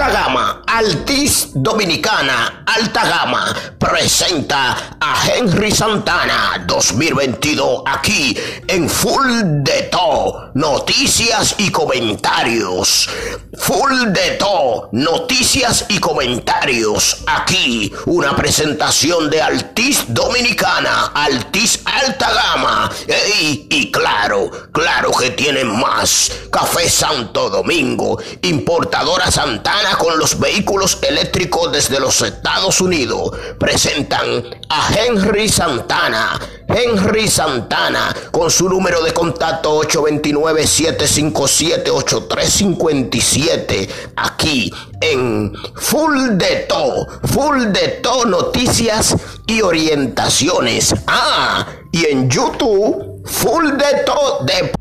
alta gama, Altis Dominicana, alta gama, presenta a Henry Santana 2022 aquí en Full de To, noticias y comentarios. Full de To, noticias y comentarios aquí, una presentación de Altis Dominicana, Altis alta gama. Claro, claro que tienen más. Café Santo Domingo, importadora Santana con los vehículos eléctricos desde los Estados Unidos. Presentan a Henry Santana. Henry Santana con su número de contacto 829-757-8357 aquí en Full de To, Full de To Noticias y Orientaciones. Ah, y en YouTube, Full de To de